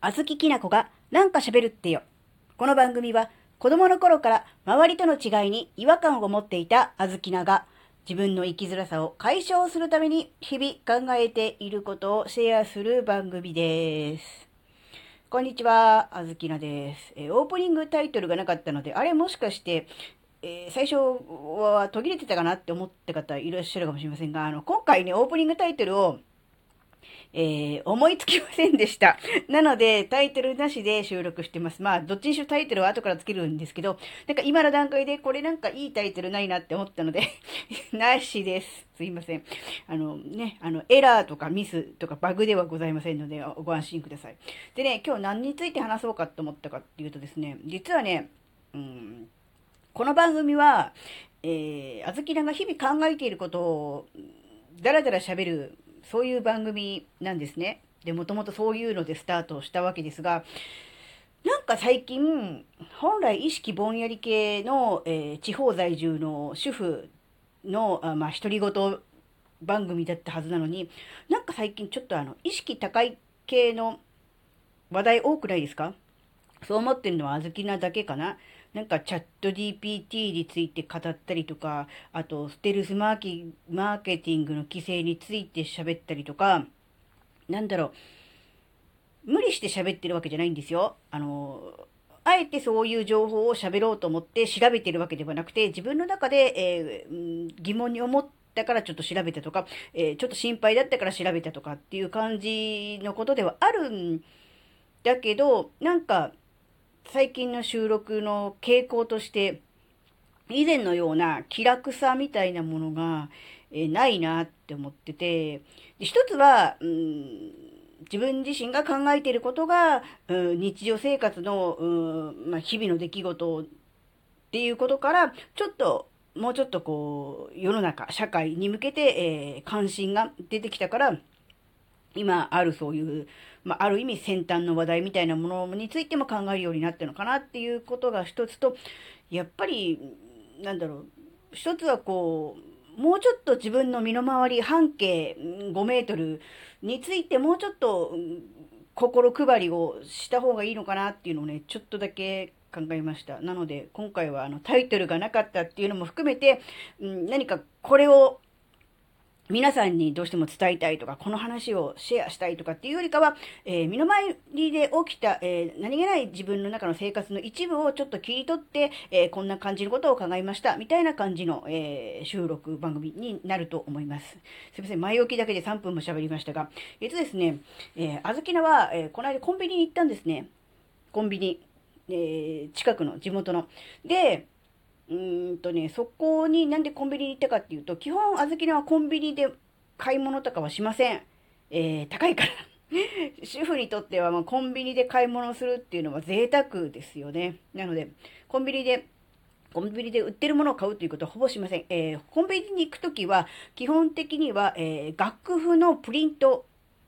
あずききなこがなんか喋るってよ。この番組は子供の頃から周りとの違いに違和感を持っていたあずきなが自分の生きづらさを解消するために日々考えていることをシェアする番組です。こんにちは、あずきなです、えーオープニングタイトルがなかったので、あれもしかして、えー最初は途切れてたかなって思った方いらっしゃるかもしれませんが、あの、今回ね、オープニングタイトルをえー思いつきませんでした。なので、タイトルなしで収録してます。まあ、どっちにしろタイトルは後からつけるんですけど、なんか今の段階でこれなんかいいタイトルないなって思ったので、なしです。すいません。あのね、あの、エラーとかミスとかバグではございませんので、ご安心ください。でね、今日何について話そうかと思ったかっていうとですね、実はね、うん、この番組は、えー、あずきらが日々考えていることを、だらだら喋る、そういう番組なんですね。で、もともとそういうのでスタートしたわけですが、なんか最近、本来意識ぼんやり系の、えー地方在住の主婦の、あまあ、独り言番組だったはずなのに、なんか最近ちょっとあの、意識高い系の話題多くないですか？そう思ってるのはあずきなだけかななんかチャット GPT について語ったりとか、あとステルスマーケマーケティングの規制について喋ったりとか、なんだろう、無理して喋ってるわけじゃないんですよ。あの、あえてそういう情報を喋ろうと思って調べてるわけではなくて、自分の中で、えー疑問に思ったからちょっと調べたとか、えーちょっと心配だったから調べたとかっていう感じのことではあるんだけど、なんか、最近の収録の傾向として、以前のような気楽さみたいなものが、えないなって思ってて、で一つは、うん、自分自身が考えていることが、うん日常生活の、うんまあ、日々の出来事っていうことから、ちょっと、もうちょっとこう、世の中、社会に向けて、えー関心が出てきたから、今あるそういう、まあ、ある意味先端の話題みたいなものについても考えるようになったのかなっていうことが一つと、やっぱり、なんだろう、一つはこう、もうちょっと自分の身の回り、半径5メートルについてもうちょっと心配りをした方がいいのかなっていうのをね、ちょっとだけ考えました。なので、今回はあのタイトルがなかったっていうのも含めて、うん何かこれを皆さんにどうしても伝えたいとか、この話をシェアしたいとかっていうよりかは、えー身の回りで起きた、えー何気ない自分の中の生活の一部をちょっと切り取って、えーこんな感じのことを考えました、みたいな感じの、え収録番組になると思います。すいません、前置きだけで3分も喋りましたが、えっとですね、えー、あずきなは、えーこの間コンビニに行ったんですね。コンビニ。え近くの地元の。で、うんとね、そこになんでコンビニに行ったかっていうと、基本、あずきなはコンビニで買い物とかはしません。えー高いから。主婦にとっては、まあ、コンビニで買い物するっていうのは贅沢ですよね。なので、コンビニで、コンビニで売ってるものを買うということはほぼしません。えーコンビニに行くときは、基本的には、えー楽譜のプリント、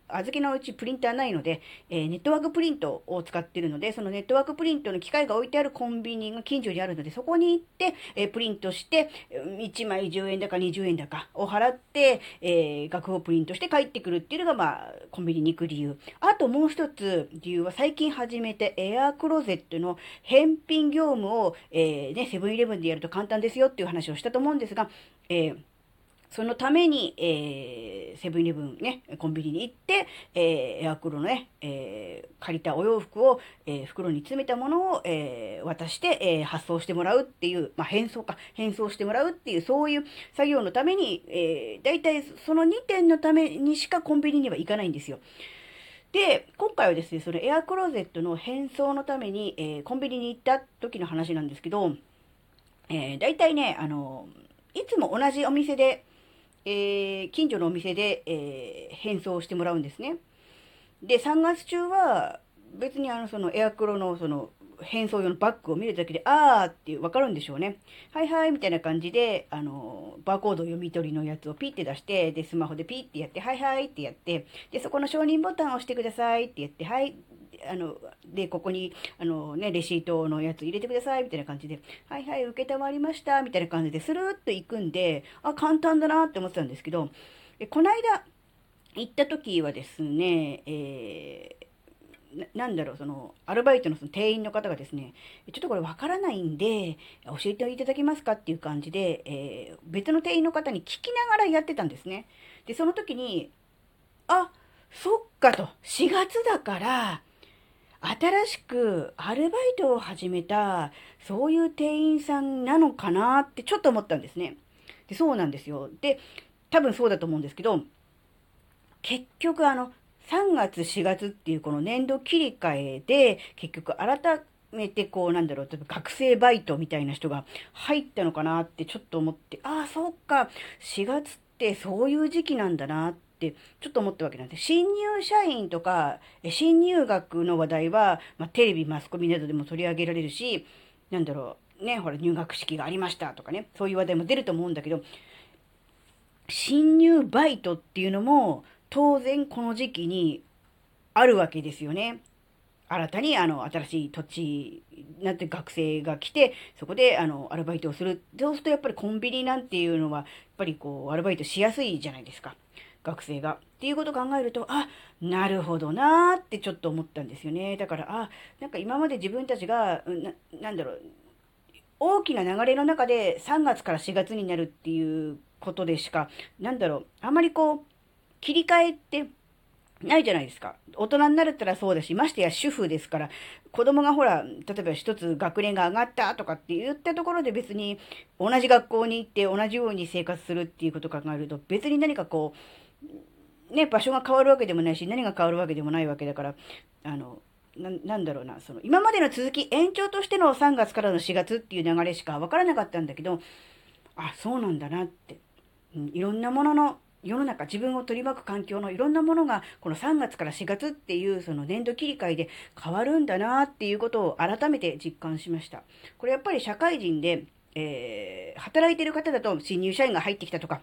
あずきのうちプリンターないので、えーネットワークプリントを使ってるので、そのネットワークプリントの機械が置いてあるコンビニが近所にあるので、そこに行って、えープリントして、1枚10円だか20円だかを払って、えー楽譜をプリントして帰ってくるっていうのが、まあ、コンビニに行く理由。あともう一つ理由は、最近始めてエアークローゼットの返品業務を、えね、セブンイレブンでやると簡単ですよっていう話をしたと思うんですが、えーそのために、えーセブンイレブンね、コンビニに行って、えーエアクロのね、えー借りたお洋服を、えー袋に詰めたものを、えー渡して、えー発送してもらうっていう、まあ、返送か、返送してもらうっていう、そういう作業のために、えー、大体その2点のためにしかコンビニには行かないんですよ。で、今回はですね、そのエアクローゼットの返送のために、えーコンビニに行った時の話なんですけど、えー、大体ね、あの、いつも同じお店で、えー近所のお店で、えー返送してもらうんですね。で、3月中は、別にあの、そのエアクロのその、返送用のバッグを見るだけで、あーってわかるんでしょうね。はいはい、みたいな感じで、あの、バーコード読み取りのやつをピッて出して、で、スマホでピッてやって、はいはいってやって、で、そこの承認ボタンを押してくださいって言って、はい、あの、で、ここに、あのね、レシートのやつ入れてください、みたいな感じで、はいはい、受けたまりました、みたいな感じで、スルーっと行くんで、あ、簡単だなって思ってたんですけど、えこの間、行った時はですね、えーなんだろう、その、アルバイトのその店員の方がですね、ちょっとこれわからないんで、教えていただけますかっていう感じで、えー、別の店員の方に聞きながらやってたんですね。で、その時に、あ、そっかと、4月だから、新しくアルバイトを始めた、そういう店員さんなのかなってちょっと思ったんですね。で、そうなんですよ。で、多分そうだと思うんですけど、結局あの、3月4月っていうこの年度切り替えで、結局改めてこうなんだろう、例えば学生バイトみたいな人が入ったのかなってちょっと思って、ああ、そっか、4月ってそういう時期なんだなってってちょっと思ったわけなんです。新入社員とか、新入学の話題は、まあ、テレビ、マスコミなどでも取り上げられるし、なんだろう、ね、ほら入学式がありましたとかね、そういう話題も出ると思うんだけど、新入バイトっていうのも、当然この時期にあるわけですよね。新たにあの新しい土地なんて学生が来てそこであのアルバイトをするそうするとやっぱりコンビニなんていうのはやっぱりこうアルバイトしやすいじゃないですか学生が。っていうことを考えるとあなるほどなーってちょっと思ったんですよねだからあなんか今まで自分たちがなんだろう大きな流れの中で3月から4月になるっていうことでしかなんだろうあまりこう切り替えってないじゃないですか。大人になるったらそうだし、ましてや主婦ですから、子供がほら、例えば一つ学年が上がったとかって言ったところで別に同じ学校に行って同じように生活するっていうことを考えると、別に何かこう、ね、場所が変わるわけでもないし、何が変わるわけでもないわけだから、あの、なんだろうな、その、今までの続き、延長としての3月からの4月っていう流れしか分からなかったんだけど、あ、そうなんだなって。うん、いろんなものの世の中自分を取り巻く環境のいろんなものがこの3月から4月っていうその年度切り替えで変わるんだなっていうことを改めて実感しました。これやっぱり社会人で、えー、働いてる方だと新入社員が入ってきたとか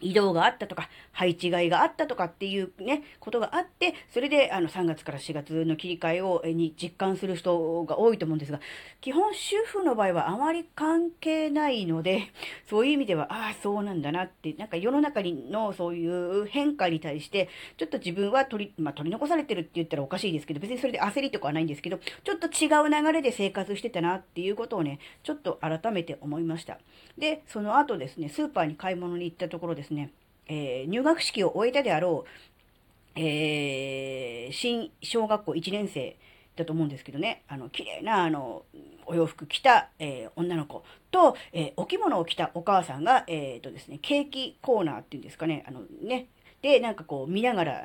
移動があったとか、配置換えがあったとかっていうね、ことがあって、それであの3月から4月の切り替えを、に実感する人が多いと思うんですが、基本主婦の場合はあまり関係ないので、そういう意味では、ああ、そうなんだなって、なんか世の中のそういう変化に対して、ちょっと自分は取り、まあ、取り残されてるって言ったらおかしいですけど、別にそれで焦りとかはないんですけど、ちょっと違う流れで生活してたなっていうことをね、ちょっと改めて思いました。で、その後ですね、スーパーに買い物に行ったところですね、えー、入学式を終えたであろう、えー、新小学校1年生だと思うんですけどね、あの、綺麗な、あの、お洋服着た、えー、女の子と、えー、お着物を着たお母さんが、えっ、ー、とですね、ケーキコーナーっていうんですかね、あのね、で、なんかこう見ながら、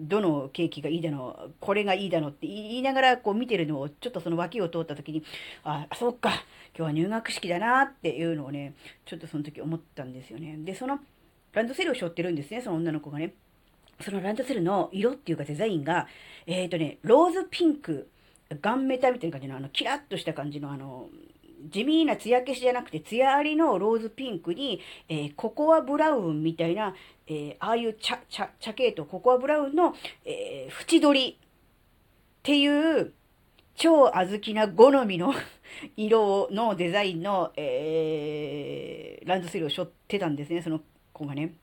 どのケーキがいいだの、これがいいだのって言いながらこう見てるのを、ちょっとその脇を通った時に、あ、そっか、今日は入学式だなっていうのをね、ちょっとその時思ったんですよね。で、その、ランドセルを背負ってるんですね、その女の子がね。そのランドセルの色っていうかデザインが、えっ、ー、とね、ローズピンク、ガンメタみたいな感じの、あの、キラッとした感じの、あの、地味な艶消しじゃなくて、艶ありのローズピンクに、えー、ココアブラウンみたいな、えー、ああいう茶、茶、茶系とココアブラウンの、えー、縁取りっていう、超小豆な好みの色のデザインの、えー、ランドセルを背負ってたんですね、その子がね。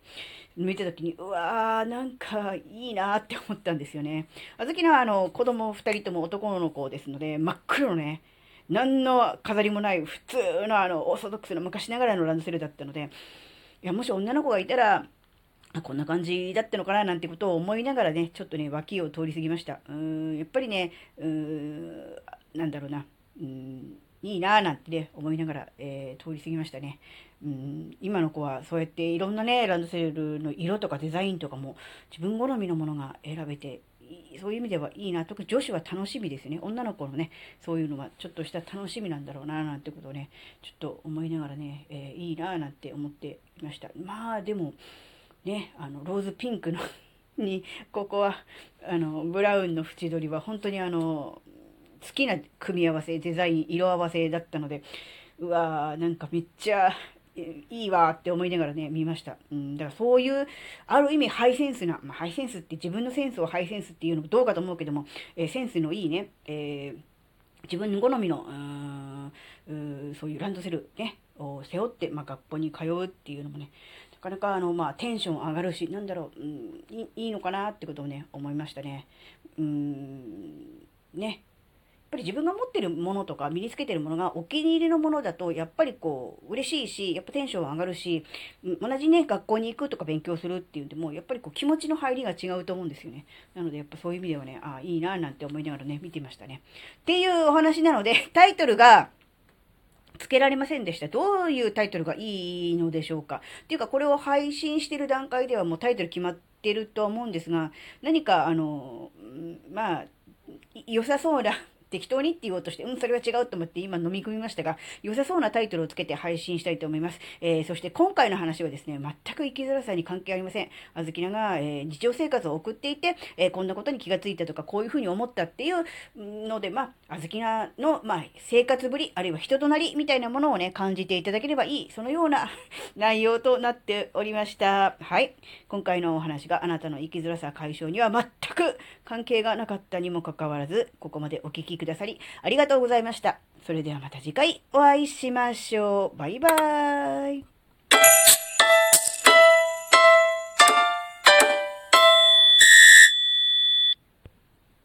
見た時に、うわー、なんかいいなって思ったんですよね。あずきはあの子供2人とも男の子ですので、真っ黒のね、何の飾りもない普通のあのオーソドックスの昔ながらのランドセルだったので、いや、もし女の子がいたら、こんな感じだったのかななんてことを思いながらね、ちょっとね、脇を通り過ぎました。うーん、やっぱりね、うーん、なんだろうな、うん、いいなぁなんてね、思いながら、えー、通り過ぎましたね。うん、今の子はそうやっていろんなね、ランドセルの色とかデザインとかも自分好みのものが選べて、そういう意味ではいいな。特に女子は楽しみですね。女の子のね、そういうのはちょっとした楽しみなんだろうな、なんてことをね、ちょっと思いながらね、えー、いいなぁなんて思っていました。まあ、でも、ね、あの、ローズピンクの に、ここは、あの、ブラウンの縁取りは本当にあの、好きな組み合わせ、デザイン、色合わせだったので、うわー、なんかめっちゃいいわって思いながらね、見ました。うん、だからそういう、ある意味ハイセンスな、まあ、ハイセンスって自分のセンスをハイセンスっていうのもどうかと思うけども、えー、センスのいいね、えー、自分好みの、うん、そういうランドセルね、を背負って、まあ、学校に通うっていうのもね、なかなかあの、まあ、テンション上がるし、なんだろう、うん、いいいのかなってことをね、思いましたね。うん、ね。ぱり自分が持ってるものとか身につけてるものがお気に入りのものだと、やっぱりこう、嬉しいし、やっぱテンション上がるし、同じね、学校に行くとか勉強するっていうんでも、やっぱりこう気持ちの入りが違うと思うんですよね。なので、やっぱそういう意味ではね、ああ、いいななんて思いながらね、見てましたね。っていうお話なので、タイトルが、つけられませんでした。どういうタイトルがいいのでしょうか。っていうか、これを配信してる段階ではもうタイトル決まってると思うんですが、何か、あの、まあ、良さそうな適当にって言おうとして、うん、それは違うと思って今飲み込みましたが、良さそうなタイトルをつけて配信したいと思います。えー、そして今回の話はですね、全く生きづらさに関係ありません。あずきなが、えー、日常生活を送っていて、えー、こんなことに気がついたとか、こういうふうに思ったっていうので、まあ、あずきなの、まあ、生活ぶり、あるいは人となりみたいなものをね、感じていただければいい、そのような 内容となっておりました。はい。今回のお話があなたの生きづらさ解消には全く関係がなかったにもかかわらず、ここまでお聴きくださり、ありがとうございました。それではまた次回お会いしましょう。バイバーイ。